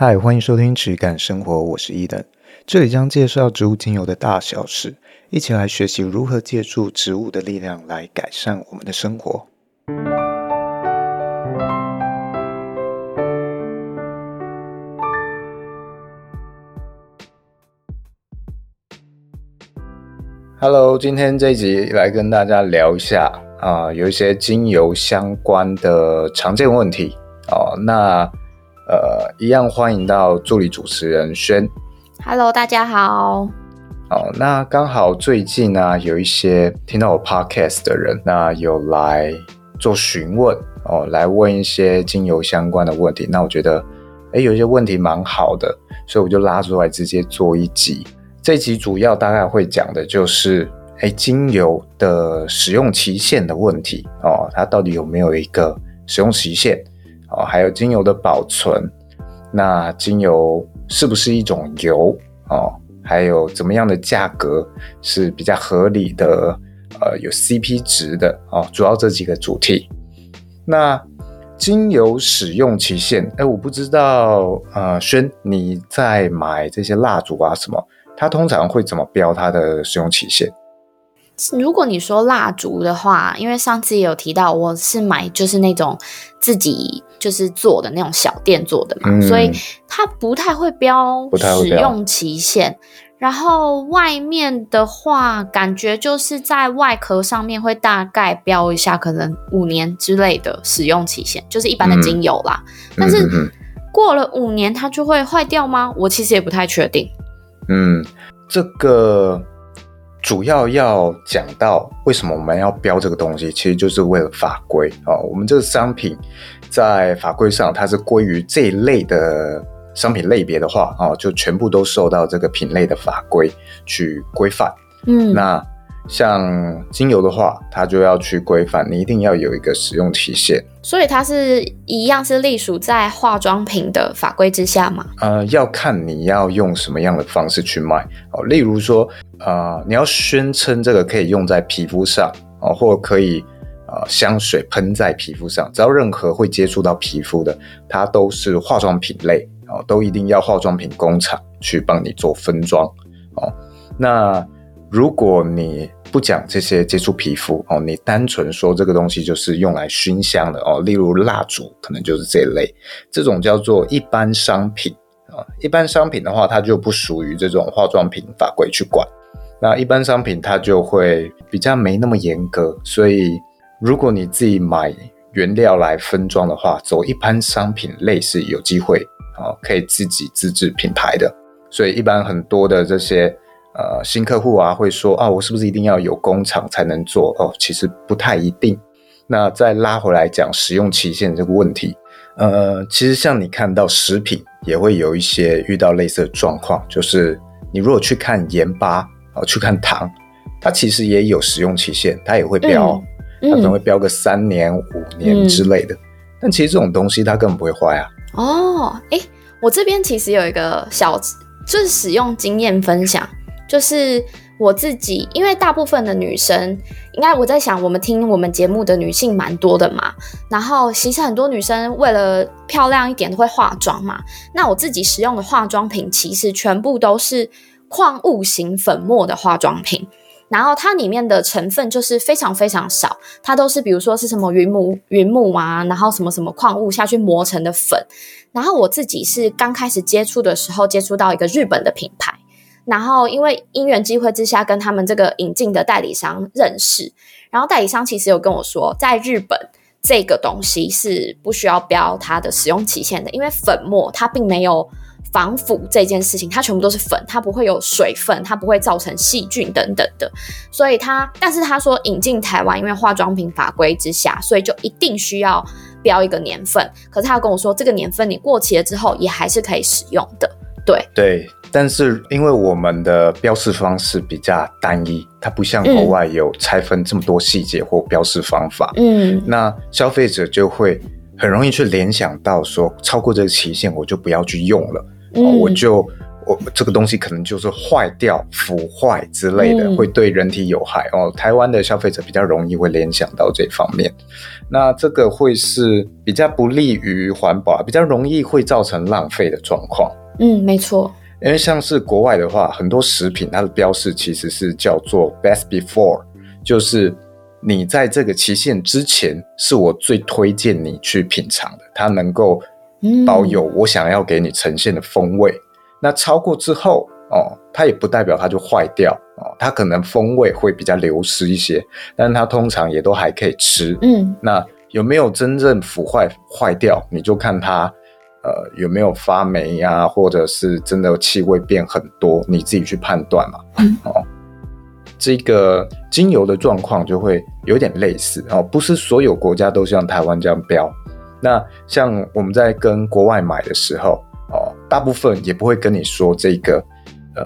嗨，欢迎收听质感生活，我是伊登，这里将介绍植物精油的大小事，一起来学习如何借助植物的力量来改善我们的生活。Hello，今天这一集来跟大家聊一下啊、有一些精油相关的常见问题哦，那。呃，一样欢迎到助理主持人轩。Hello，大家好。哦，那刚好最近呢、啊，有一些听到我 Podcast 的人，那有来做询问哦，来问一些精油相关的问题。那我觉得，哎，有一些问题蛮好的，所以我就拉出来直接做一集。这集主要大概会讲的就是，哎，精油的使用期限的问题哦，它到底有没有一个使用期限？哦，还有精油的保存，那精油是不是一种油哦？还有怎么样的价格是比较合理的？呃，有 CP 值的哦，主要这几个主题。那精油使用期限，哎，我不知道，呃，轩你在买这些蜡烛啊什么，它通常会怎么标它的使用期限？如果你说蜡烛的话，因为上次也有提到，我是买就是那种自己就是做的那种小店做的嘛，嗯、所以它不太会标使用期限。然后外面的话，感觉就是在外壳上面会大概标一下，可能五年之类的使用期限，就是一般的精油啦。嗯、但是过了五年，它就会坏掉吗？我其实也不太确定。嗯，这个。主要要讲到为什么我们要标这个东西，其实就是为了法规啊。我们这个商品在法规上它是归于这一类的商品类别的话啊，就全部都受到这个品类的法规去规范。嗯，那。像精油的话，它就要去规范，你一定要有一个使用期限。所以它是一样是隶属在化妆品的法规之下吗？呃，要看你要用什么样的方式去卖哦。例如说，呃，你要宣称这个可以用在皮肤上哦，或可以呃香水喷在皮肤上，只要任何会接触到皮肤的，它都是化妆品类哦，都一定要化妆品工厂去帮你做分装哦。那如果你不讲这些接触皮肤哦，你单纯说这个东西就是用来熏香的哦，例如蜡烛，可能就是这一类，这种叫做一般商品啊。一般商品的话，它就不属于这种化妆品法规去管。那一般商品它就会比较没那么严格，所以如果你自己买原料来分装的话，走一般商品类是有机会啊，可以自己自制品牌的。所以一般很多的这些。呃，新客户啊会说啊，我是不是一定要有工厂才能做？哦，其实不太一定。那再拉回来讲使用期限这个问题，呃，其实像你看到食品也会有一些遇到类似的状况，就是你如果去看盐巴哦，去看糖，它其实也有使用期限，它也会标，它可能会标个三年、五年之类的。嗯、但其实这种东西它根本不会坏啊。哦，哎，我这边其实有一个小，就是使用经验分享。就是我自己，因为大部分的女生，应该我在想，我们听我们节目的女性蛮多的嘛。然后其实很多女生为了漂亮一点都会化妆嘛。那我自己使用的化妆品，其实全部都是矿物型粉末的化妆品。然后它里面的成分就是非常非常少，它都是比如说是什么云母、云母啊，然后什么什么矿物下去磨成的粉。然后我自己是刚开始接触的时候，接触到一个日本的品牌。然后，因为因缘机会之下，跟他们这个引进的代理商认识，然后代理商其实有跟我说，在日本这个东西是不需要标它的使用期限的，因为粉末它并没有防腐这件事情，它全部都是粉，它不会有水分，它不会造成细菌等等的，所以它，但是他说引进台湾，因为化妆品法规之下，所以就一定需要标一个年份，可是他跟我说，这个年份你过期了之后，也还是可以使用的，对。对。但是，因为我们的标示方式比较单一，它不像国外有拆分这么多细节或标示方法。嗯，那消费者就会很容易去联想到说，超过这个期限我就不要去用了。嗯，我就我这个东西可能就是坏掉、腐坏之类的，嗯、会对人体有害哦。台湾的消费者比较容易会联想到这方面，那这个会是比较不利于环保，比较容易会造成浪费的状况。嗯，没错。因为像是国外的话，很多食品它的标示其实是叫做 best before，就是你在这个期限之前是我最推荐你去品尝的，它能够保有我想要给你呈现的风味。嗯、那超过之后哦，它也不代表它就坏掉哦，它可能风味会比较流失一些，但是它通常也都还可以吃。嗯，那有没有真正腐坏坏掉？你就看它。呃，有没有发霉呀、啊，或者是真的气味变很多，你自己去判断嘛。嗯、哦，这个精油的状况就会有点类似哦，不是所有国家都像台湾这样标。那像我们在跟国外买的时候，哦，大部分也不会跟你说这个，呃，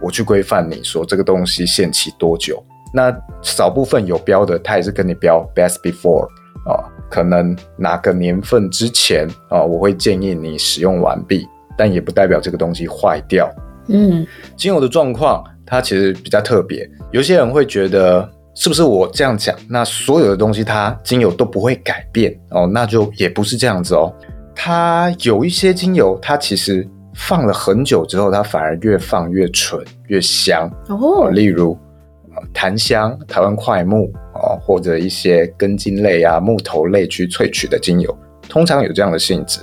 我去规范你说这个东西限期多久。那少部分有标的，它也是跟你标 best before 哦。可能哪个年份之前啊、哦，我会建议你使用完毕，但也不代表这个东西坏掉。嗯，精油的状况它其实比较特别，有些人会觉得是不是我这样讲，那所有的东西它精油都不会改变哦？那就也不是这样子哦。它有一些精油，它其实放了很久之后，它反而越放越醇越香哦，哦。例如檀香、台湾桧木。或者一些根茎类啊、木头类去萃取的精油，通常有这样的性质，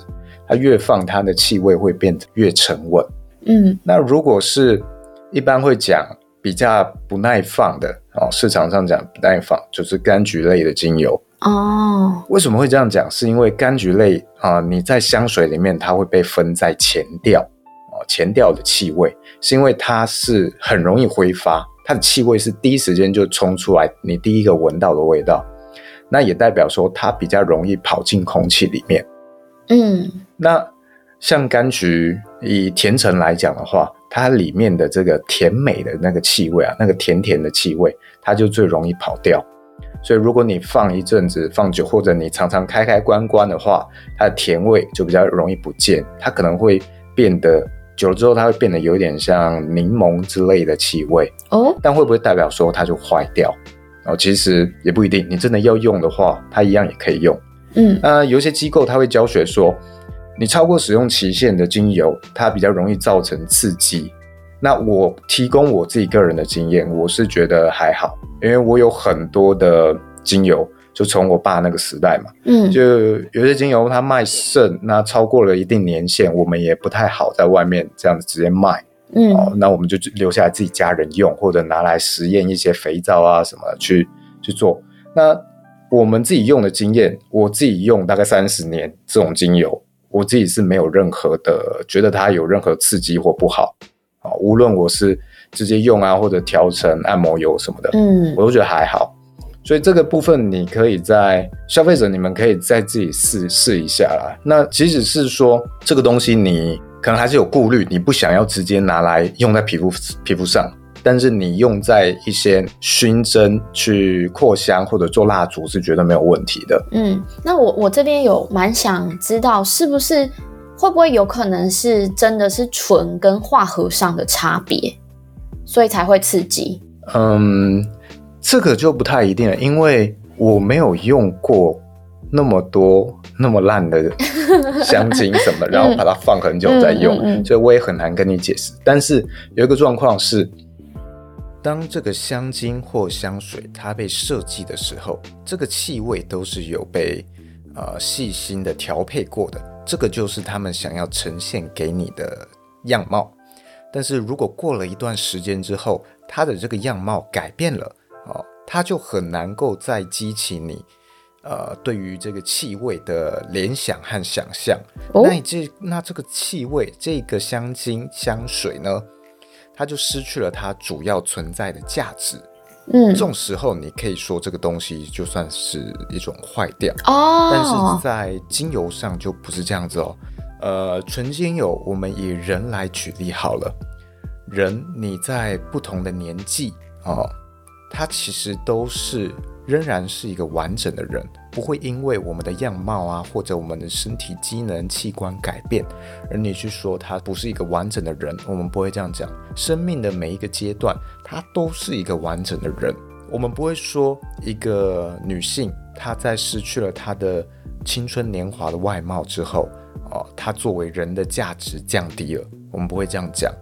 它越放它的气味会变得越沉稳。嗯，那如果是一般会讲比较不耐放的哦，市场上讲不耐放就是柑橘类的精油哦。为什么会这样讲？是因为柑橘类啊、呃，你在香水里面它会被分在前调哦，前调的气味是因为它是很容易挥发。它的气味是第一时间就冲出来，你第一个闻到的味道，那也代表说它比较容易跑进空气里面。嗯，那像柑橘以甜橙来讲的话，它里面的这个甜美的那个气味啊，那个甜甜的气味，它就最容易跑掉。所以如果你放一阵子放久，或者你常常开开关关的话，它的甜味就比较容易不见，它可能会变得。久了之后，它会变得有点像柠檬之类的气味哦，但会不会代表说它就坏掉？哦，其实也不一定。你真的要用的话，它一样也可以用。嗯，那有些机构它会教学说，你超过使用期限的精油，它比较容易造成刺激。那我提供我自己个人的经验，我是觉得还好，因为我有很多的精油。就从我爸那个时代嘛，嗯，就有些精油它卖剩，那超过了一定年限，我们也不太好在外面这样子直接卖，嗯，哦，那我们就留下来自己家人用，或者拿来实验一些肥皂啊什么去去做。那我们自己用的经验，我自己用大概三十年这种精油，我自己是没有任何的觉得它有任何刺激或不好啊，无论我是直接用啊，或者调成按摩油什么的，嗯，我都觉得还好。所以这个部分，你可以在消费者，你们可以再自己试试一下啦。那即使是说这个东西，你可能还是有顾虑，你不想要直接拿来用在皮肤皮肤上，但是你用在一些熏蒸去扩香或者做蜡烛是绝对没有问题的。嗯，那我我这边有蛮想知道，是不是会不会有可能是真的是醇跟化合上的差别，所以才会刺激？嗯。这个就不太一定了，因为我没有用过那么多那么烂的香精什么，然后把它放很久再用，嗯嗯嗯、所以我也很难跟你解释。但是有一个状况是，当这个香精或香水它被设计的时候，这个气味都是有被呃细心的调配过的，这个就是他们想要呈现给你的样貌。但是如果过了一段时间之后，它的这个样貌改变了。哦，它就很难够再激起你，呃，对于这个气味的联想和想象。哦、那你这那这个气味，这个香精香水呢，它就失去了它主要存在的价值。嗯，这种时候你可以说这个东西就算是一种坏掉。哦，但是在精油上就不是这样子哦。呃，纯精油，我们以人来举例好了。人你在不同的年纪哦。他其实都是仍然是一个完整的人，不会因为我们的样貌啊，或者我们的身体机能器官改变，而你去说他不是一个完整的人。我们不会这样讲。生命的每一个阶段，他都是一个完整的人。我们不会说一个女性她在失去了她的青春年华的外貌之后，哦，她作为人的价值降低了。我们不会这样讲。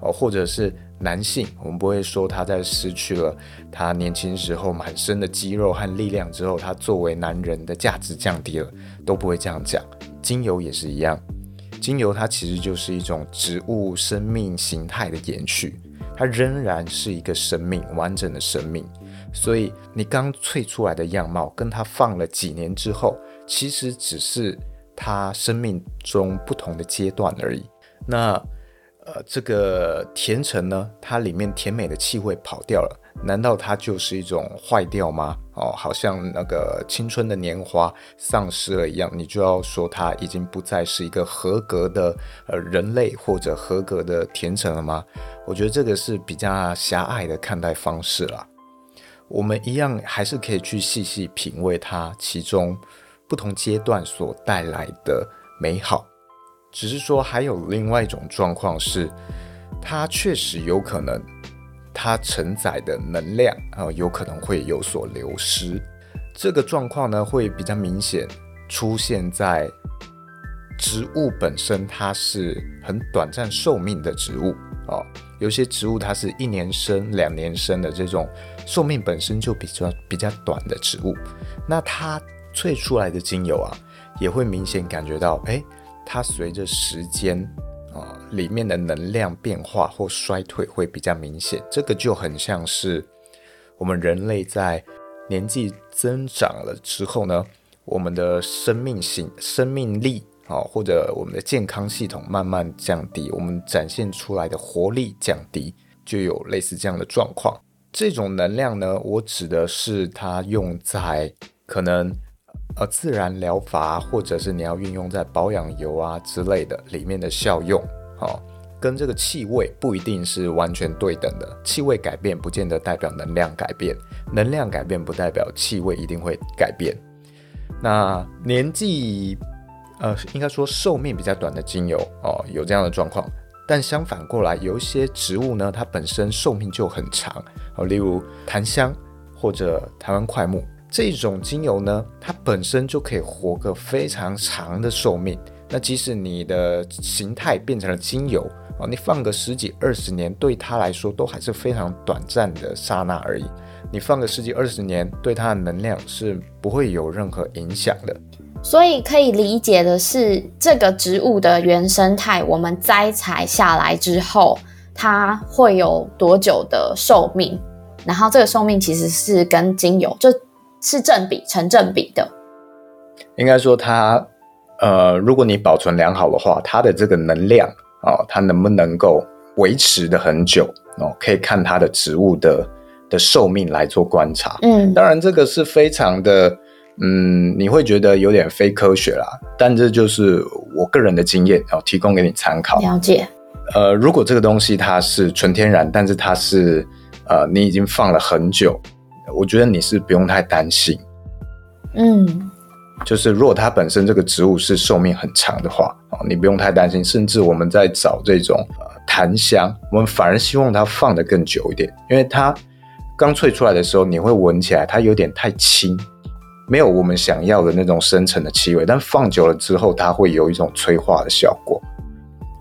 哦，或者是。男性，我们不会说他在失去了他年轻时候满身的肌肉和力量之后，他作为男人的价值降低了，都不会这样讲。精油也是一样，精油它其实就是一种植物生命形态的延续，它仍然是一个生命，完整的生命。所以你刚萃出来的样貌，跟它放了几年之后，其实只是它生命中不同的阶段而已。那。呃，这个甜橙呢，它里面甜美的气味跑掉了，难道它就是一种坏掉吗？哦，好像那个青春的年华丧失了一样，你就要说它已经不再是一个合格的呃人类或者合格的甜橙了吗？我觉得这个是比较狭隘的看待方式啦。我们一样还是可以去细细品味它其中不同阶段所带来的美好。只是说，还有另外一种状况是，它确实有可能，它承载的能量啊、有可能会有所流失。这个状况呢，会比较明显出现在植物本身，它是很短暂寿命的植物哦。有些植物它是一年生、两年生的这种寿命本身就比较比较短的植物，那它萃出来的精油啊，也会明显感觉到，哎。它随着时间啊，里面的能量变化或衰退会比较明显。这个就很像是我们人类在年纪增长了之后呢，我们的生命性、生命力啊，或者我们的健康系统慢慢降低，我们展现出来的活力降低，就有类似这样的状况。这种能量呢，我指的是它用在可能。呃，自然疗法或者是你要运用在保养油啊之类的里面的效用，哦，跟这个气味不一定是完全对等的。气味改变不见得代表能量改变，能量改变不代表气味一定会改变。那年纪，呃，应该说寿命比较短的精油哦，有这样的状况。但相反过来，有一些植物呢，它本身寿命就很长，哦，例如檀香或者台湾桧木。这种精油呢，它本身就可以活个非常长的寿命。那即使你的形态变成了精油哦，你放个十几二十年，对它来说都还是非常短暂的刹那而已。你放个十几二十年，对它的能量是不会有任何影响的。所以可以理解的是，这个植物的原生态，我们摘采下来之后，它会有多久的寿命？然后这个寿命其实是跟精油就。是正比，成正比的。应该说它，呃，如果你保存良好的话，它的这个能量哦，它能不能够维持的很久哦？可以看它的植物的的寿命来做观察。嗯，当然这个是非常的，嗯，你会觉得有点非科学啦，但这就是我个人的经验哦，提供给你参考。了解。呃，如果这个东西它是纯天然，但是它是呃，你已经放了很久。我觉得你是不用太担心，嗯，就是如果它本身这个植物是寿命很长的话，你不用太担心。甚至我们在找这种呃檀香，我们反而希望它放得更久一点，因为它刚萃出来的时候，你会闻起来它有点太轻，没有我们想要的那种深沉的气味。但放久了之后，它会有一种催化的效果，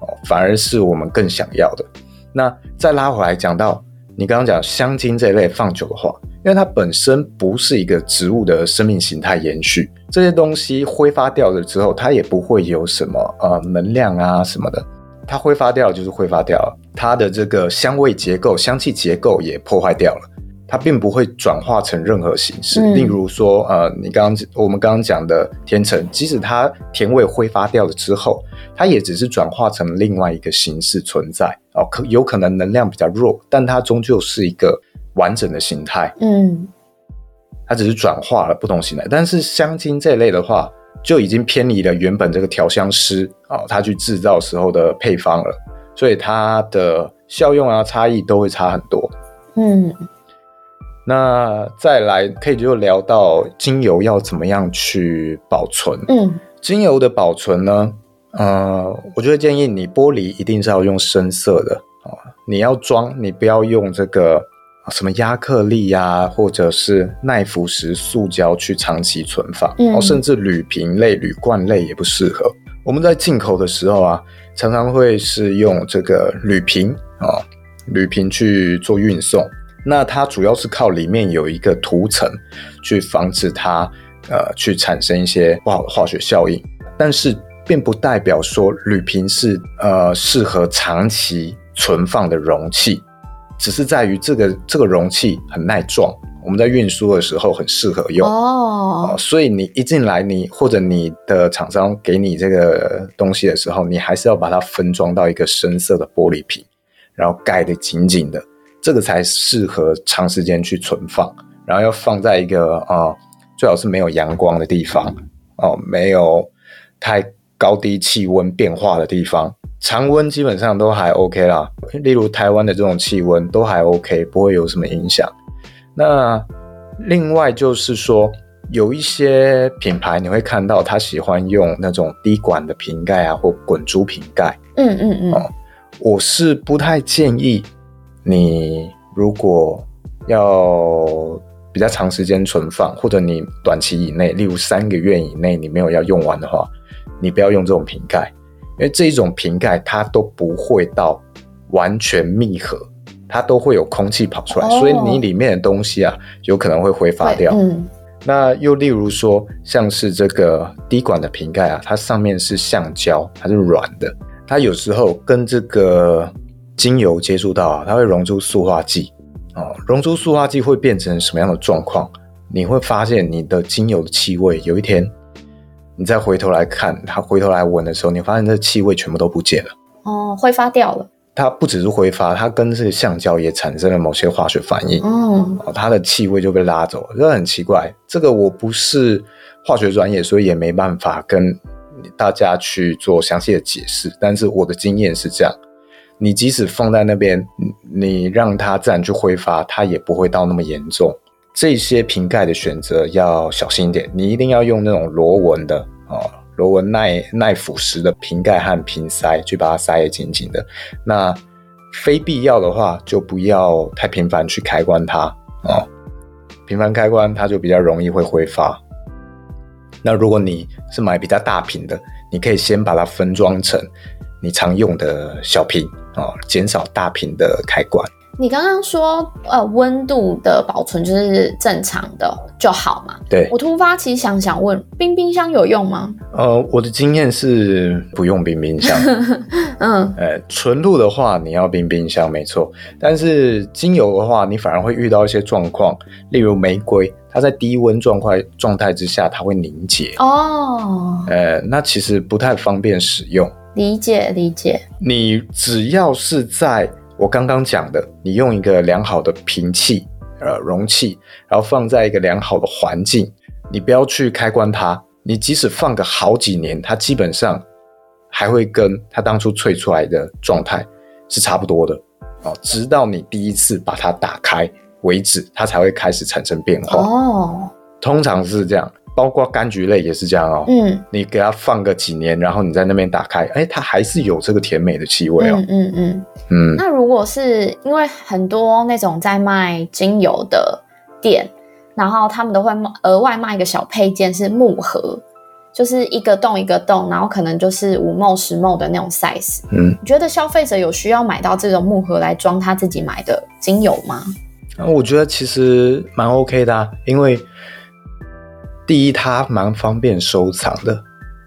哦，反而是我们更想要的。那再拉回来讲到你刚刚讲香精这一类放久的话。因为它本身不是一个植物的生命形态延续，这些东西挥发掉了之后，它也不会有什么呃能量啊什么的，它挥发掉就是挥发掉了，它的这个香味结构、香气结构也破坏掉了，它并不会转化成任何形式。嗯、例如说，呃，你刚刚我们刚刚讲的甜橙，即使它甜味挥发掉了之后，它也只是转化成另外一个形式存在哦，可有可能能量比较弱，但它终究是一个。完整的形态，嗯，它只是转化了不同形态，但是香精这一类的话，就已经偏离了原本这个调香师啊，他去制造时候的配方了，所以它的效用啊差异都会差很多，嗯。那再来可以就聊到精油要怎么样去保存。嗯，精油的保存呢，呃，我就会建议你玻璃一定是要用深色的啊。你要装，你不要用这个什么亚克力呀、啊，或者是耐腐蚀塑胶去长期存放。嗯，哦，甚至铝瓶类、铝罐类也不适合。我们在进口的时候啊，常常会是用这个铝瓶啊，铝瓶去做运送。那它主要是靠里面有一个涂层去防止它呃去产生一些不好的化学效应，但是并不代表说铝瓶是呃适合长期存放的容器，只是在于这个这个容器很耐撞，我们在运输的时候很适合用哦、oh. 呃。所以你一进来你，你或者你的厂商给你这个东西的时候，你还是要把它分装到一个深色的玻璃瓶，然后盖得紧紧的。这个才适合长时间去存放，然后要放在一个啊、呃，最好是没有阳光的地方哦、呃，没有太高低气温变化的地方，常温基本上都还 OK 啦。例如台湾的这种气温都还 OK，不会有什么影响。那另外就是说，有一些品牌你会看到他喜欢用那种滴管的瓶盖啊，或滚珠瓶盖。嗯嗯嗯、哦，我是不太建议。你如果要比较长时间存放，或者你短期以内，例如三个月以内，你没有要用完的话，你不要用这种瓶盖，因为这一种瓶盖它都不会到完全密合，它都会有空气跑出来，哦、所以你里面的东西啊，有可能会挥发掉。嗯，那又例如说，像是这个滴管的瓶盖啊，它上面是橡胶，它是软的，它有时候跟这个。精油接触到啊，它会溶出塑化剂，哦，溶出塑化剂会变成什么样的状况？你会发现你的精油的气味，有一天你再回头来看，它回头来闻的时候，你发现这气味全部都不见了，哦，挥发掉了。它不只是挥发，它跟这个橡胶也产生了某些化学反应，嗯，哦，它的气味就被拉走了，这很奇怪。这个我不是化学专业，所以也没办法跟大家去做详细的解释，但是我的经验是这样。你即使放在那边，你让它自然去挥发，它也不会到那么严重。这些瓶盖的选择要小心一点，你一定要用那种螺纹的啊，螺纹耐耐腐蚀的瓶盖和瓶塞去把它塞得紧紧的。那非必要的话，就不要太频繁去开关它啊，频繁开关它就比较容易会挥发。那如果你是买比较大瓶的，你可以先把它分装成你常用的小瓶啊，减少大瓶的开关。你刚刚说，呃，温度的保存就是正常的就好嘛？对。我突发奇想，想问，冰冰箱有用吗？呃，我的经验是不用冰冰箱。嗯。呃，纯露的话，你要冰冰箱没错。但是精油的话，你反而会遇到一些状况，例如玫瑰，它在低温状态状态之下，它会凝结。哦。呃，那其实不太方便使用。理解理解，你只要是在我刚刚讲的，你用一个良好的瓶器呃容器，然后放在一个良好的环境，你不要去开关它，你即使放个好几年，它基本上还会跟它当初萃出来的状态是差不多的哦，直到你第一次把它打开为止，它才会开始产生变化哦，通常是这样。包括柑橘类也是这样哦。嗯，你给它放个几年，然后你在那边打开，哎，它还是有这个甜美的气味哦。嗯嗯嗯。嗯，那如果是因为很多那种在卖精油的店，然后他们都会额外卖一个小配件，是木盒，就是一个洞一个洞，然后可能就是五 ml 十 ml 的那种 size。嗯，你觉得消费者有需要买到这种木盒来装他自己买的精油吗？啊，我觉得其实蛮 OK 的啊，因为。第一，它蛮方便收藏的，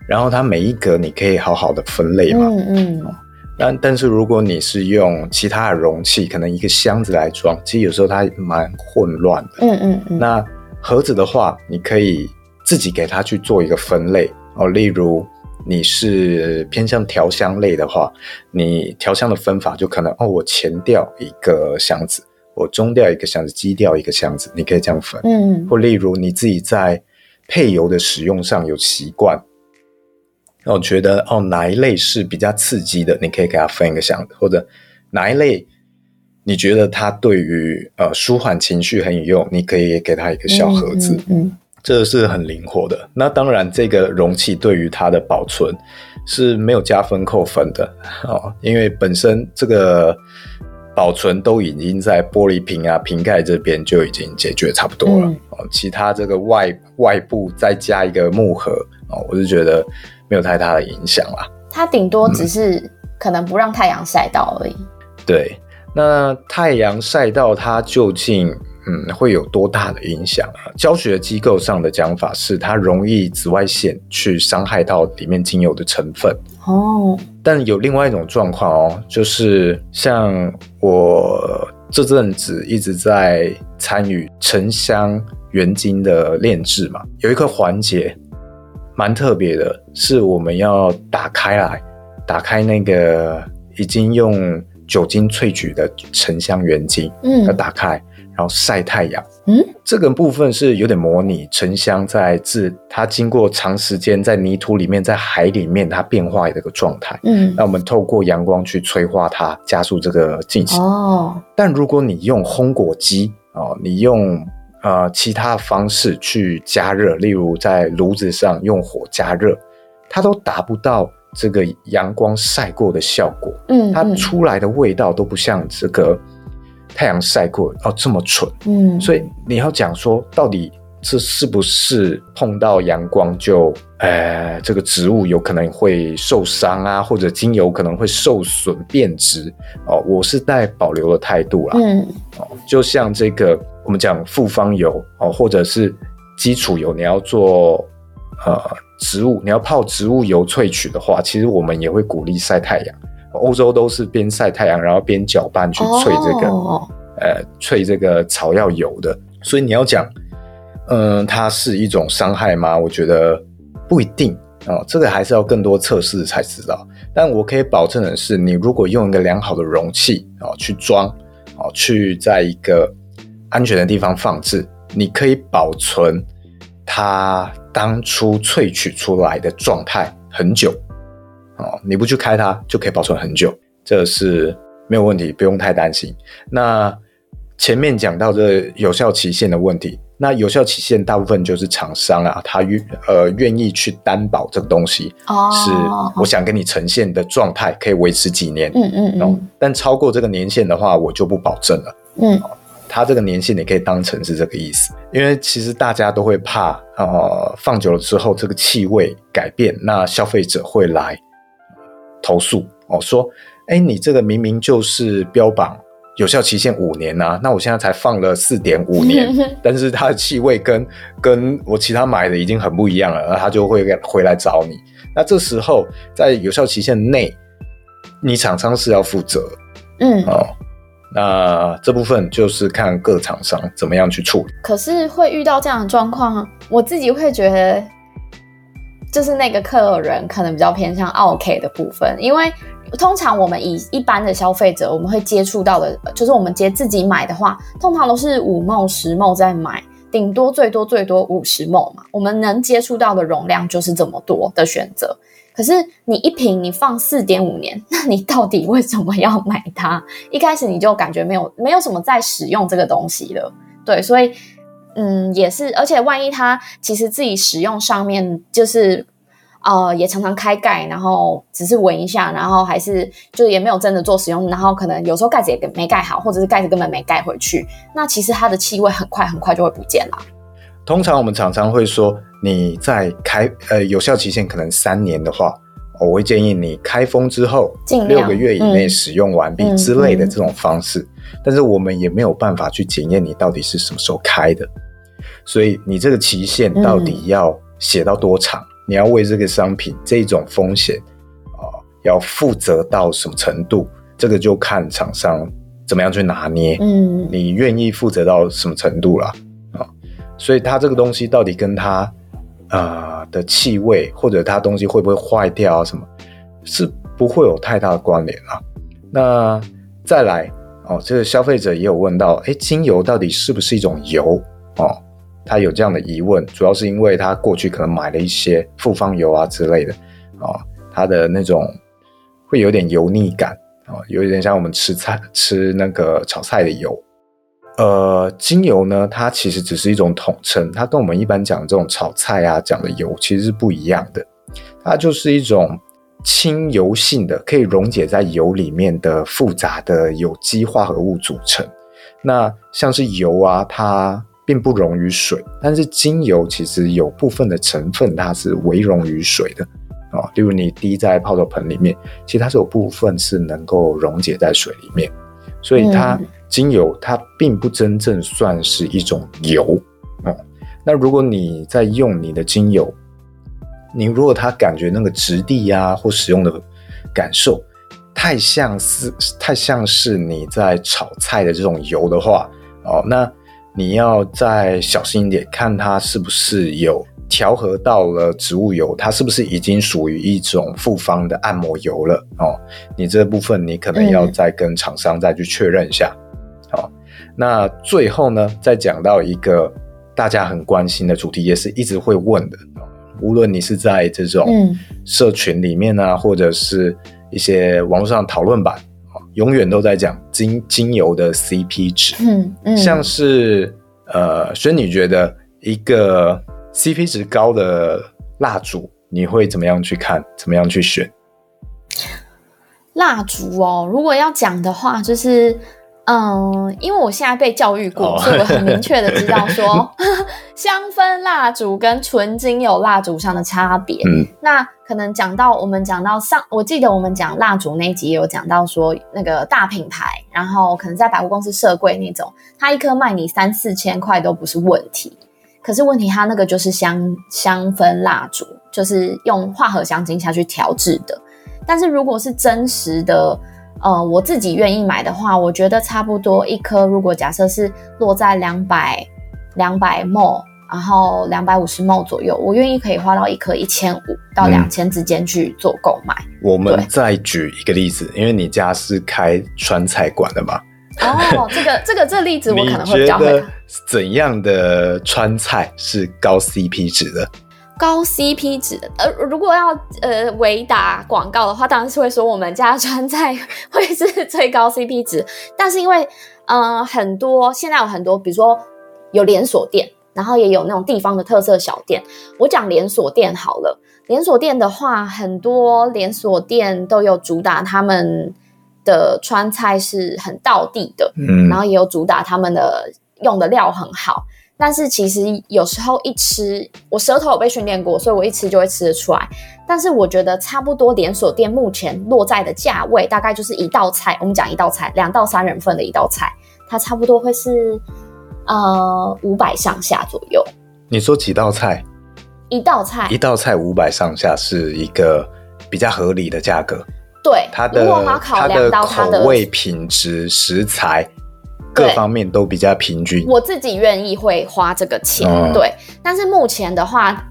然后它每一格你可以好好的分类嘛。嗯嗯。但但是如果你是用其他的容器，可能一个箱子来装，其实有时候它蛮混乱的。嗯嗯嗯。那盒子的话，你可以自己给它去做一个分类哦。例如你是偏向调香类的话，你调香的分法就可能哦，我前调一个箱子，我中调一个箱子，基调一个箱子，你可以这样分。嗯。或例如你自己在配油的使用上有习惯，那我觉得哦，哪一类是比较刺激的，你可以给它分一个箱子，或者哪一类你觉得它对于呃舒缓情绪很有用，你可以给它一个小盒子，嗯，嗯嗯。这是很灵活的。那当然，这个容器对于它的保存是没有加分扣分的哦，因为本身这个保存都已经在玻璃瓶啊瓶盖这边就已经解决差不多了，嗯，哦。其他这个外外部再加一个木盒哦，我是觉得没有太大的影响啦。它顶多只是可能不让太阳晒到而已。嗯，对。那太阳晒到它究竟嗯会有多大的影响啊？教学机构上的讲法是它容易紫外线去伤害到里面精油的成分哦。但有另外一种状况哦，就是像我这阵子一直在参与沉香原精的炼制嘛，有一个环节蛮特别的，是我们要打开来，打开那个已经用。酒精萃取的沉香原精，嗯，要打开，然后晒太阳，嗯，这个部分是有点模拟沉香在自它经过长时间在泥土里面，在海里面它变化的一个状态，嗯，那我们透过阳光去催化它，加速这个进行。哦，但如果你用烘果机哦，你用呃其他方式去加热，例如在炉子上用火加热，它都达不到。这个阳光晒过的效果，嗯，它出来的味道都不像这个太阳晒过哦这么蠢，嗯，所以你要讲说，到底这是不是碰到阳光就，呃，这个植物有可能会受伤啊，或者精油可能会受损变质哦？我是带保留的态度啦，嗯，哦，就像这个我们讲复方油哦，或者是基础油，你要做呃。植物，你要泡植物油萃取的话，其实我们也会鼓励晒太阳。欧洲都是边晒太阳，然后边搅拌去萃这个，oh. 呃，萃这个草药油的。所以你要讲，嗯、呃，它是一种伤害吗？我觉得不一定啊、哦，这个还是要更多测试才知道。但我可以保证的是，你如果用一个良好的容器啊、哦、去装，啊、哦、去在一个安全的地方放置，你可以保存它。当初萃取出来的状态很久，哦，你不去开它就可以保存很久，这是没有问题，不用太担心。那前面讲到这有效期限的问题，那有效期限大部分就是厂商啊，他愿呃愿意去担保这个东西，哦，是我想跟你呈现的状态可以维持几年，嗯嗯嗯，但超过这个年限的话，我就不保证了，嗯。它这个年限你可以当成是这个意思，因为其实大家都会怕，呃，放久了之后这个气味改变，那消费者会来投诉哦，说，哎，你这个明明就是标榜有效期限五年啊，那我现在才放了四点五年，但是它的气味跟跟我其他买的已经很不一样了，然后他就会回来找你。那这时候在有效期限内，你厂商是要负责，嗯，哦。那这部分就是看各厂商怎么样去处理。可是会遇到这样的状况，我自己会觉得，就是那个客人可能比较偏向奥客的部分，因为通常我们以一般的消费者，我们会接触到的，就是我们接自己买的话，通常都是五 ml 十 ml 在买，顶多最多最多五十 ml 嘛，我们能接触到的容量就是这么多的选择。可是你一瓶你放四点五年，那 你到底为什么要买它？一开始你就感觉没有没有什么在使用这个东西了，对，所以嗯也是，而且万一他其实自己使用上面就是呃也常常开盖，然后只是闻一下，然后还是就也没有真的做使用，然后可能有时候盖子也没盖好，或者是盖子根本没盖回去，那其实它的气味很快很快就会不见了。通常我们常常会说。你在开呃有效期限可能三年的话，我会建议你开封之后六个月以内使用完毕之类的这种方式。嗯嗯、但是我们也没有办法去检验你到底是什么时候开的，所以你这个期限到底要写到多长？嗯、你要为这个商品这种风险啊、呃，要负责到什么程度？这个就看厂商怎么样去拿捏。嗯，你愿意负责到什么程度了啊、呃？所以它这个东西到底跟它。啊、的气味，或者它东西会不会坏掉啊？什么是不会有太大的关联啊？那再来哦，这个消费者也有问到，诶，精油到底是不是一种油哦？他有这样的疑问，主要是因为他过去可能买了一些复方油啊之类的哦，他的那种会有点油腻感啊，有点像我们吃菜吃那个炒菜的油。呃，精油呢，它其实只是一种统称，它跟我们一般讲的这种炒菜啊讲的油其实是不一样的。它就是一种轻油性的，可以溶解在油里面的复杂的有机化合物组成。那像是油啊，它并不溶于水，但是精油其实有部分的成分它是微溶于水的啊。例如你滴在泡澡盆里面，其实它是有部分是能够溶解在水里面，所以它。精油它并不真正算是一种油，嗯，那如果你在用你的精油，你如果它感觉那个质地呀或使用的感受太像是太像是你在炒菜的这种油的话，哦，那你要再小心一点，看它是不是有调和到了植物油，它是不是已经属于一种复方的按摩油了哦？你这部分你可能要再跟厂商再去确认一下。好，那最后呢，再讲到一个大家很关心的主题，也是一直会问的。无论你是在这种社群里面啊，嗯、或者是一些网络上讨论版，永远都在讲精精油的 CP 值。嗯嗯，像是呃，轩，你觉得一个 CP 值高的蜡烛，你会怎么样去看？怎么样去选？蜡烛哦，如果要讲的话，就是。嗯，因为我现在被教育过，oh. 所以我很明确的知道 说香氛蜡烛跟纯精油蜡烛上的差别。嗯，那可能讲到我们讲到上，我记得我们讲蜡烛那一集也有讲到说，那个大品牌，然后可能在百货公司设柜那种，它一颗卖你三四千块都不是问题。可是问题它那个就是香香氛蜡烛，就是用化合香精下去调制的。但是如果是真实的。呃，我自己愿意买的话，我觉得差不多一颗，如果假设是落在两百两百 ml，然后两百五十 ml 左右，我愿意可以花到一颗一千五到两千之间去做购买。嗯、我们再举一个例子，因为你家是开川菜馆的嘛。哦，这个这个这个例子我 可能会比较会。怎样的川菜是高 CP 值的？高 CP 值的，呃，如果要呃维打广告的话，当然是会说我们家川菜会是最高 CP 值。但是因为，呃，很多现在有很多，比如说有连锁店，然后也有那种地方的特色小店。我讲连锁店好了，连锁店的话，很多连锁店都有主打他们的川菜是很道地的，嗯，然后也有主打他们的用的料很好。但是其实有时候一吃，我舌头有被训练过，所以我一吃就会吃得出来。但是我觉得差不多连锁店目前落在的价位，大概就是一道菜，我们讲一道菜，两到三人份的一道菜，它差不多会是呃五百上下左右。你说几道菜？一道菜，一道菜五百上下是一个比较合理的价格。对，它的它的口味、品质、食材。各方面都比较平均，我自己愿意会花这个钱，嗯、对。但是目前的话，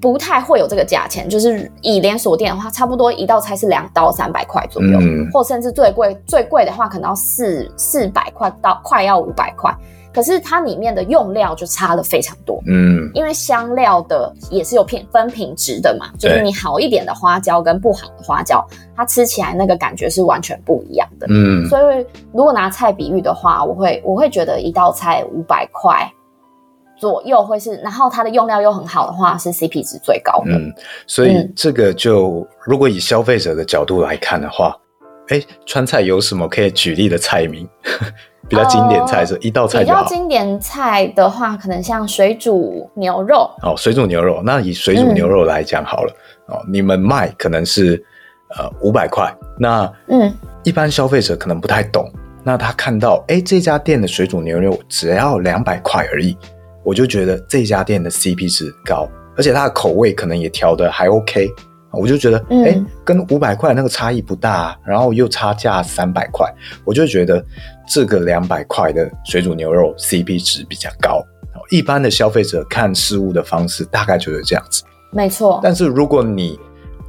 不太会有这个价钱。就是以连锁店的话，差不多一道菜是两到三百块左右，嗯、或甚至最贵最贵的话，可能要四四百块到快要五百块。可是它里面的用料就差了非常多，嗯，因为香料的也是有品分品质的嘛，就是你好一点的花椒跟不好的花椒，它吃起来那个感觉是完全不一样的，嗯。所以如果拿菜比喻的话，我会我会觉得一道菜五百块左右会是，然后它的用料又很好的话，是 CP 值最高的。嗯，所以这个就如果以消费者的角度来看的话，哎，川菜有什么可以举例的菜名？比较经典菜是一道菜，比较经典菜的话，可能像水煮牛肉。哦，水煮牛肉，那以水煮牛肉来讲好了。嗯、哦，你们卖可能是呃五百块，那嗯，一般消费者可能不太懂。那他看到哎这家店的水煮牛肉只要两百块而已，我就觉得这家店的 CP 值高，而且它的口味可能也调得还 OK。我就觉得，哎、嗯，跟五百块那个差异不大，然后又差价三百块，我就觉得这个两百块的水煮牛肉 CP 值比较高。一般的消费者看事物的方式大概就是这样子，没错。但是如果你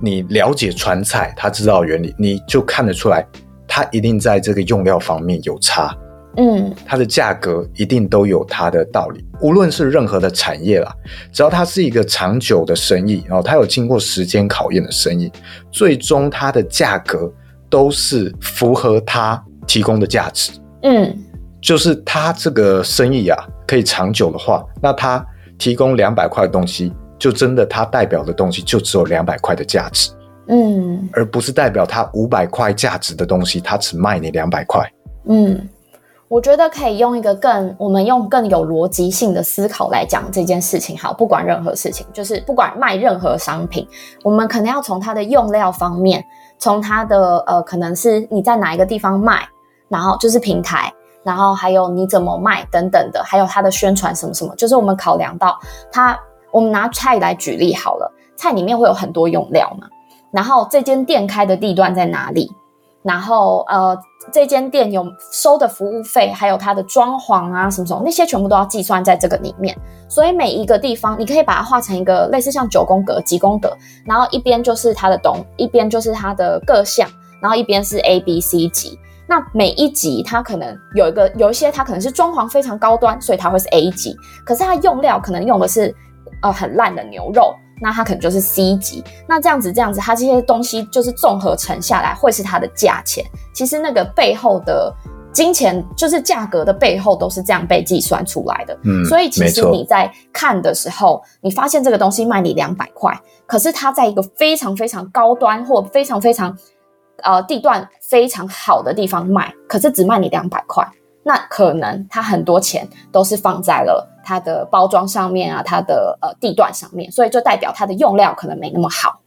你了解川菜，他知道原理，你就看得出来，它一定在这个用料方面有差。嗯，它的价格一定都有它的道理。无论是任何的产业啦，只要它是一个长久的生意，然后它有经过时间考验的生意，最终它的价格都是符合它提供的价值。嗯，就是他这个生意啊，可以长久的话，那他提供两百块的东西，就真的他代表的东西就只有两百块的价值。嗯，而不是代表他五百块价值的东西，他只卖你两百块。嗯，我觉得可以用一个更，我们用更有逻辑性的思考来讲这件事情。好，不管任何事情，就是不管卖任何商品，我们可能要从它的用料方面，从它的呃，可能是你在哪一个地方卖，然后就是平台，然后还有你怎么卖等等的，还有它的宣传什么什么，就是我们考量到它。我们拿菜来举例好了，菜里面会有很多用料嘛。然后这间店开的地段在哪里？然后呃，这间店有收的服务费，还有它的装潢啊什么什么，那些全部都要计算在这个里面。所以每一个地方，你可以把它画成一个类似像九宫格、几宫格，然后一边就是它的东，一边就是它的各项，然后一边是 A、B、C 级。那每一级它可能有一个，有一些它可能是装潢非常高端，所以它会是 A 级。可是它用料可能用的是呃很烂的牛肉。那它可能就是 C 级，那这样子这样子，它这些东西就是综合乘下来会是它的价钱。其实那个背后的金钱，就是价格的背后都是这样被计算出来的。嗯，所以其实你在看的时候，你发现这个东西卖你两百块，可是它在一个非常非常高端或非常非常呃地段非常好的地方卖，可是只卖你两百块。那可能他很多钱都是放在了它的包装上面啊，它的呃地段上面，所以就代表它的用料可能没那么好。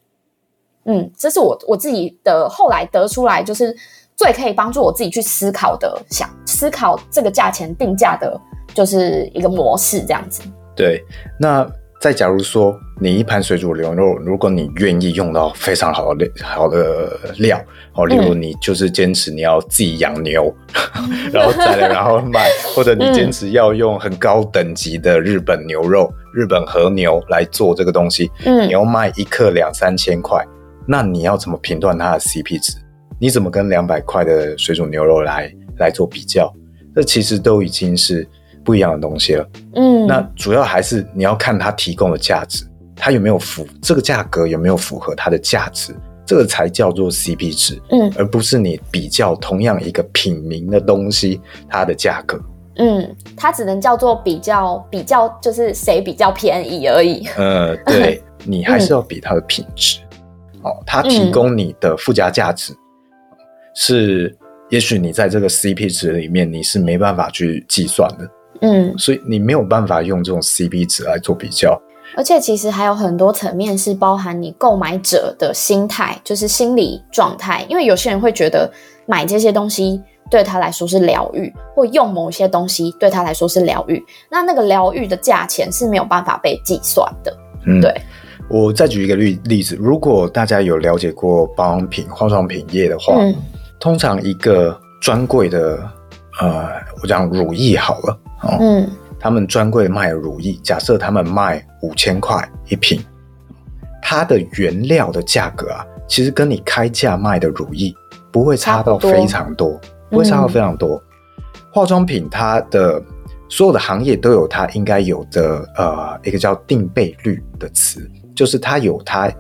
嗯，这是我我自己的后来得出来，就是最可以帮助我自己去思考的，想思考这个价钱定价的，就是一个模式这样子。对，那。再假如说你一盘水煮牛肉，如果你愿意用到非常好的好的料，哦，例如你就是坚持你要自己养牛，嗯、然后再来然后卖，或者你坚持要用很高等级的日本牛肉、嗯、日本和牛来做这个东西，嗯，你要卖一克两三千块，那你要怎么评断它的 CP 值？你怎么跟两百块的水煮牛肉来来做比较？这其实都已经是。不一样的东西了，嗯，那主要还是你要看它提供的价值，它有没有符这个价格有没有符合它的价值，这个才叫做 CP 值，嗯，而不是你比较同样一个品名的东西它的价格，嗯，它只能叫做比较比较，就是谁比较便宜而已，呃，对，你还是要比它的品质，嗯、哦，它提供你的附加价值、嗯、是，也许你在这个 CP 值里面你是没办法去计算的。嗯，所以你没有办法用这种 C B 值来做比较，而且其实还有很多层面是包含你购买者的心态，就是心理状态。因为有些人会觉得买这些东西对他来说是疗愈，或用某些东西对他来说是疗愈，那那个疗愈的价钱是没有办法被计算的。嗯，对。我再举一个例例子，如果大家有了解过保养品、化妆品业的话，嗯，通常一个专柜的，呃，我讲乳液好了。哦、嗯，他们专柜卖乳液，假设他们卖五千块一瓶，它的原料的价格啊，其实跟你开价卖的乳液不会差到非常多，不，不会差到非常多。嗯、化妆品它的所有的行业都有它应该有的呃一个叫定倍率的词，就是它有它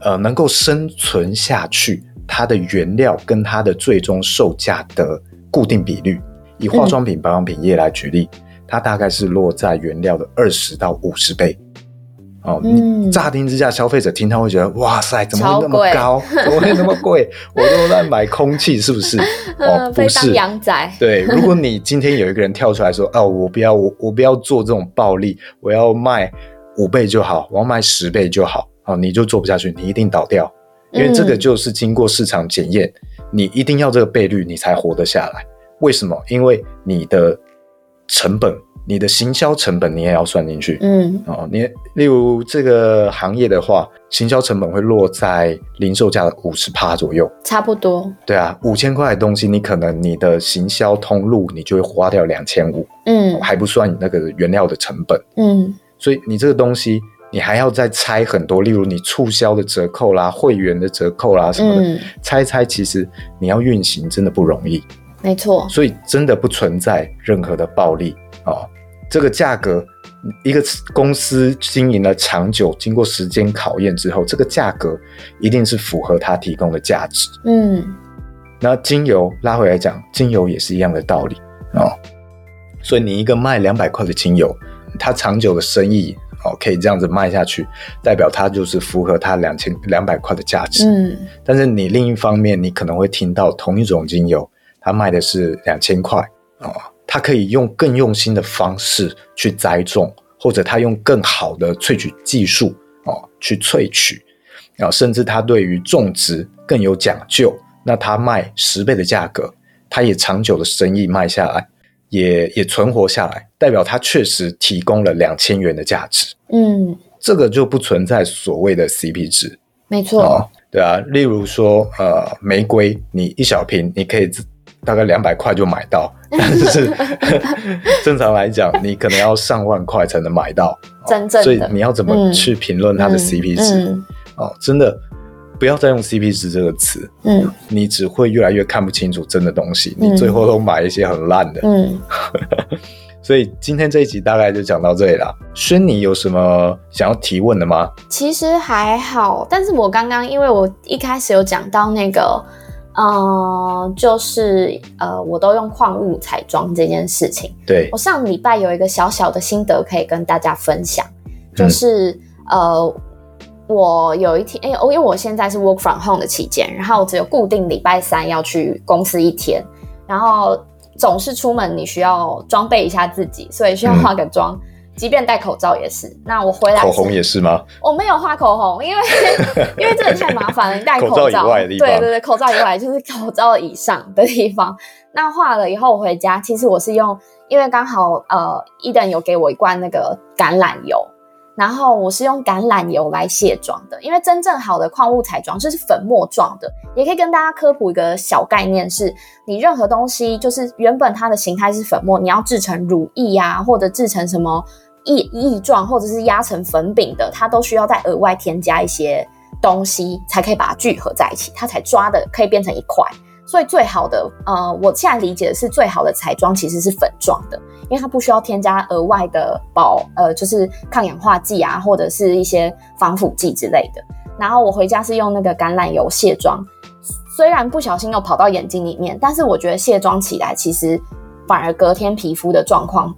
呃能够生存下去，它的原料跟它的最终售价的固定比率。以化妆品、保养品业来举例，嗯、它大概是落在原料的二十到五十倍。哦，嗯、你乍听之下，消费者听他会觉得，哇塞，怎么会那么高？怎么会那么贵？我都在买空气，是不是？哦，不是。羊仔。对，如果你今天有一个人跳出来说，哦，我不要，我我不要做这种暴利，我要卖五倍就好，我要卖十倍就好，哦，你就做不下去，你一定倒掉，因为这个就是经过市场检验，嗯、你一定要这个倍率，你才活得下来。为什么？因为你的成本，你的行销成本，你也要算进去。嗯，哦，你例如这个行业的话，行销成本会落在零售价的五十趴左右，差不多。对啊，五千块的东西，你可能你的行销通路，你就会花掉两千五。嗯，还不算你那个原料的成本。嗯，所以你这个东西，你还要再拆很多，例如你促销的折扣啦、会员的折扣啦什么的，嗯、拆拆，其实你要运行真的不容易。没错，所以真的不存在任何的暴利啊、哦！这个价格一个公司经营了长久，经过时间考验之后，这个价格一定是符合它提供的价值。嗯，那精油拉回来讲，精油也是一样的道理哦。所以你一个卖两百块的精油，它长久的生意哦，可以这样子卖下去，代表它就是符合它两千两百块的价值。嗯，但是你另一方面，你可能会听到同一种精油，它卖的是两千块哦。它可以用更用心的方式去栽种，或者它用更好的萃取技术哦去萃取，啊，甚至它对于种植更有讲究，那它卖十倍的价格，它也长久的生意卖下来，也也存活下来，代表它确实提供了两千元的价值。嗯，这个就不存在所谓的 CP 值。没错。哦，对啊，例如说，呃，玫瑰，你一小瓶，你可以大概两百块就买到。但是 正常来讲，你可能要上万块才能买到真正的。所以你要怎么去评论它的 CP 值？嗯嗯、哦，真的不要再用 CP 值这个词。嗯，你只会越来越看不清楚真的东西，嗯、你最后都买一些很烂的。嗯，所以今天这一集大概就讲到这里了。轩，你有什么想要提问的吗？其实还好，但是我刚刚因为我一开始有讲到那个。呃，就是呃，我都用矿物彩妆这件事情。对，我上礼拜有一个小小的心得可以跟大家分享，就是、嗯、呃，我有一天，哎、欸，因为我现在是 work from home 的期间，然后我只有固定礼拜三要去公司一天，然后总是出门你需要装备一下自己，所以需要化个妆。嗯即便戴口罩也是。那我回来口红也是吗？我没有画口红，因为 因为这个太麻烦了。你戴口罩，以外的地方，对对对，口罩以外就是口罩以上的地方。那画了以后回家，其实我是用，因为刚好呃，Eden 有给我一罐那个橄榄油。然后我是用橄榄油来卸妆的，因为真正好的矿物彩妆就是粉末状的。也可以跟大家科普一个小概念是，你任何东西就是原本它的形态是粉末，你要制成乳液呀、或者制成什么液液状，或者是压成粉饼的，它都需要再额外添加一些东西，才可以把它聚合在一起，它才抓的可以变成一块。所以最好的，呃，我现在理解的是最好的彩妆其实是粉状的，因为它不需要添加额外的保，呃，就是抗氧化剂啊，或者是一些防腐剂之类的。然后我回家是用那个橄榄油卸妆，虽然不小心又跑到眼睛里面，但是我觉得卸妆起来其实反而隔天皮肤的状况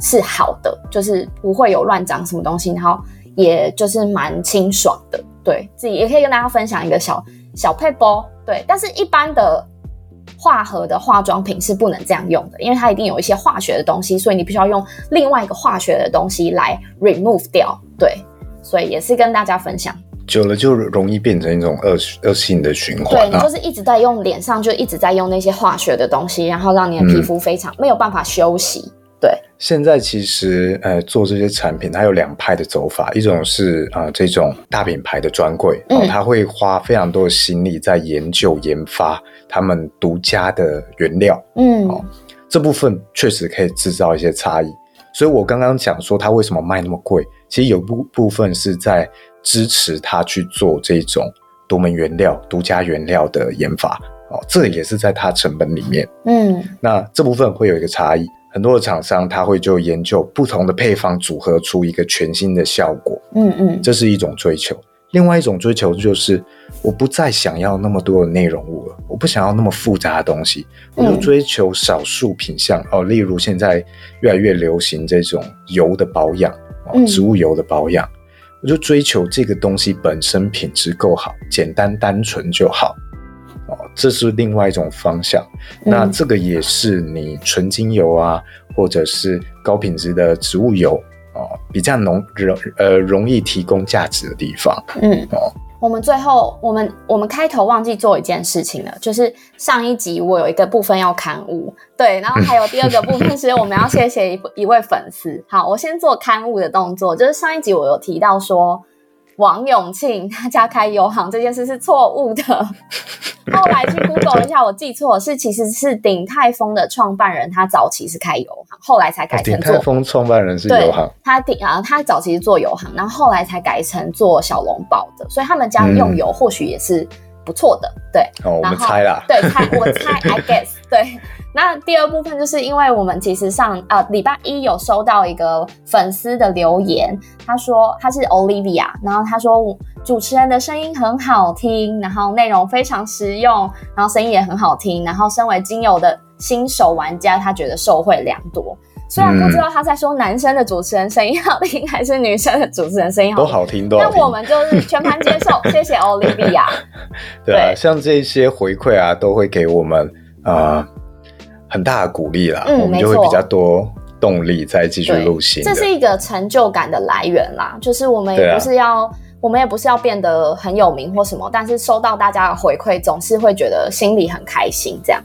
是好的，就是不会有乱长什么东西，然后也就是蛮清爽的。对，自己也可以跟大家分享一个小小配包。对，但是一般的化合的化妆品是不能这样用的，因为它一定有一些化学的东西，所以你必须要用另外一个化学的东西来 remove 掉。对，所以也是跟大家分享。久了就容易变成一种恶恶性的循环。对，你就是一直在用脸上，就一直在用那些化学的东西，然后让你的皮肤非常、嗯、没有办法休息。对，现在其实呃做这些产品，它有两派的走法，一种是啊、呃、这种大品牌的专柜，哦，他会花非常多的心力在研究研发他们独家的原料，嗯，哦，这部分确实可以制造一些差异。所以我刚刚讲说它为什么卖那么贵，其实有部部分是在支持它去做这种独门原料、独家原料的研发，哦，这也是在它成本里面，嗯，那这部分会有一个差异。很多的厂商他会就研究不同的配方组合出一个全新的效果，嗯嗯，这是一种追求。另外一种追求就是我不再想要那么多的内容物了，我不想要那么复杂的东西，我就追求少数品项哦。例如现在越来越流行这种油的保养，哦，植物油的保养，我就追求这个东西本身品质够好，简单单纯就好。哦，这是另外一种方向。那这个也是你纯精油啊，或者是高品质的植物油哦，比较容容呃容易提供价值的地方。嗯哦，我们最后我们我们开头忘记做一件事情了，就是上一集我有一个部分要刊物，对，然后还有第二个部分是我们要谢谢一 一位粉丝。好，我先做刊物的动作，就是上一集我有提到说王永庆他家开油行这件事是错误的。后来去 Google 一下，我记错，是其实是鼎泰丰的创办人，他早期是开油行，后来才改成做。鼎泰丰创办人是油行，他鼎啊，他早期是做油行，然后后来才改成做小笼包的，所以他们家用油或许也是不错的。对，哦，我们猜啦，对，猜我猜，I guess，对。那第二部分就是因为我们其实上呃礼拜一有收到一个粉丝的留言，他说他是 Olivia，然后他说主持人的声音很好听，然后内容非常实用，然后声音也很好听，然后身为精油的新手玩家，他觉得受惠良多。虽然不知道他在说男生的主持人声音好听，还是女生的主持人声音好听，都好听，都好听。那我们就是全盘接受，谢谢 Olivia。对啊，对像这些回馈啊，都会给我们啊。呃很大的鼓励啦，嗯，我们就会比较多动力再继续录新。这是一个成就感的来源啦，就是我们也不是要，啊、我们也不是要变得很有名或什么，但是收到大家的回馈，总是会觉得心里很开心。这样。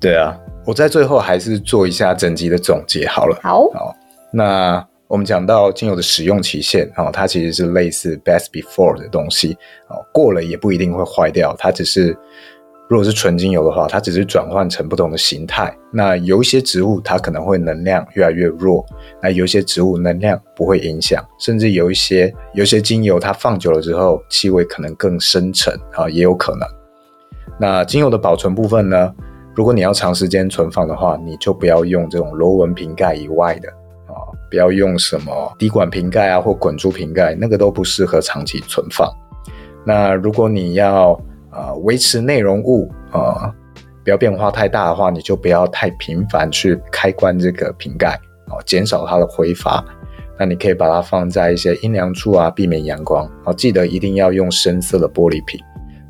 对啊，我在最后还是做一下整集的总结好了。好，好，那我们讲到精油的使用期限，哦，它其实是类似 best before 的东西，哦，过了也不一定会坏掉，它只是。如果是纯精油的话，它只是转换成不同的形态。那有一些植物它可能会能量越来越弱，那有一些植物能量不会影响，甚至有一些有一些精油它放久了之后，气味可能更深沉啊，也有可能。那精油的保存部分呢？如果你要长时间存放的话，你就不要用这种螺纹瓶盖以外的啊，不要用什么滴管瓶盖啊或滚珠瓶盖，那个都不适合长期存放。那如果你要啊，维持内容物啊，不要变化太大的话，你就不要太频繁去开关这个瓶盖啊，减少它的挥发。那你可以把它放在一些阴凉处啊，避免阳光。好，记得一定要用深色的玻璃瓶。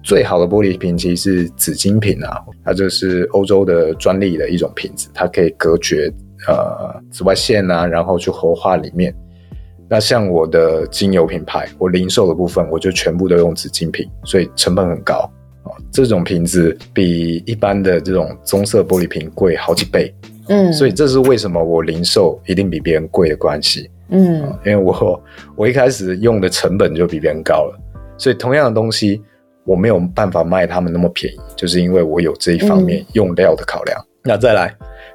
最好的玻璃瓶其实是紫晶瓶啊，它就是欧洲的专利的一种瓶子，它可以隔绝呃紫外线啊，然后去活化里面。那像我的精油品牌，我零售的部分我就全部都用紫晶瓶，所以成本很高啊。这种瓶子比一般的这种棕色玻璃瓶贵好几倍，嗯，所以这是为什么我零售一定比别人贵的关系，嗯，因为我我一开始用的成本就比别人高了，所以同样的东西我没有办法卖他们那么便宜，就是因为我有这一方面用料的考量。嗯、那再来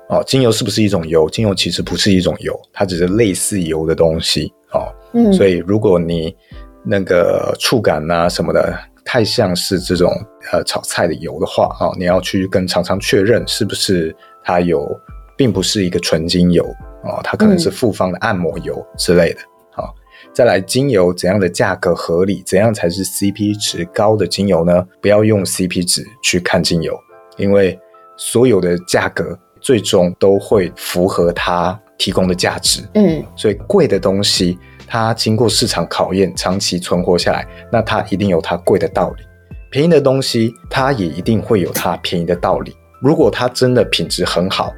哦，精油是不是一种油？精油其实不是一种油，它只是类似油的东西。哦，嗯，所以如果你那个触感啊什么的太像是这种呃炒菜的油的话啊，哦，你要去跟厂商确认是不是它有，并不是一个纯精油哦，它可能是复方的按摩油之类的。好，嗯，再来精油怎样的价格合理，怎样才是 CP 值高的精油呢？不要用 CP 值去看精油，因为所有的价格最终都会符合它提供的价值，嗯，所以贵的东西，它经过市场考验，长期存活下来，那它一定有它贵的道理。便宜的东西，它也一定会有它便宜的道理。如果它真的品质很好，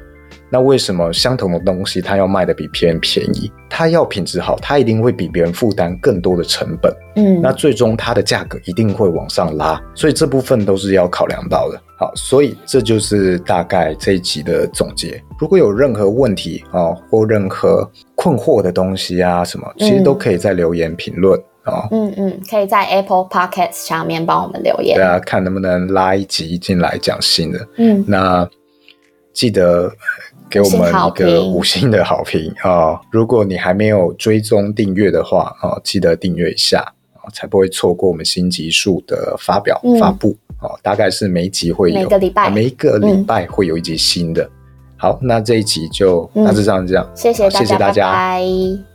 那为什么相同的东西它要卖的比别人便宜？它要品质好，它一定会比别人负担更多的成本。嗯，那最终它的价格一定会往上拉，所以这部分都是要考量到的。好，所以这就是大概这一集的总结。如果有任何问题啊，或任何困惑的东西啊，什么，其实都可以在留言评论啊。嗯嗯，可以在 Apple Podcast 上面帮我们留言。对啊，看能不能拉一集进来讲新的。嗯，那记得。给我们一个五星的好评啊！如果你还没有追踪订阅的话啊，记得订阅一下啊，才不会错过我们新集数的发表、嗯、发布啊。大概是每一集会有每个礼拜，每一个礼拜会有一集新的。嗯、好，那这一集就大致上这样，谢谢大家，谢谢大家。拜拜。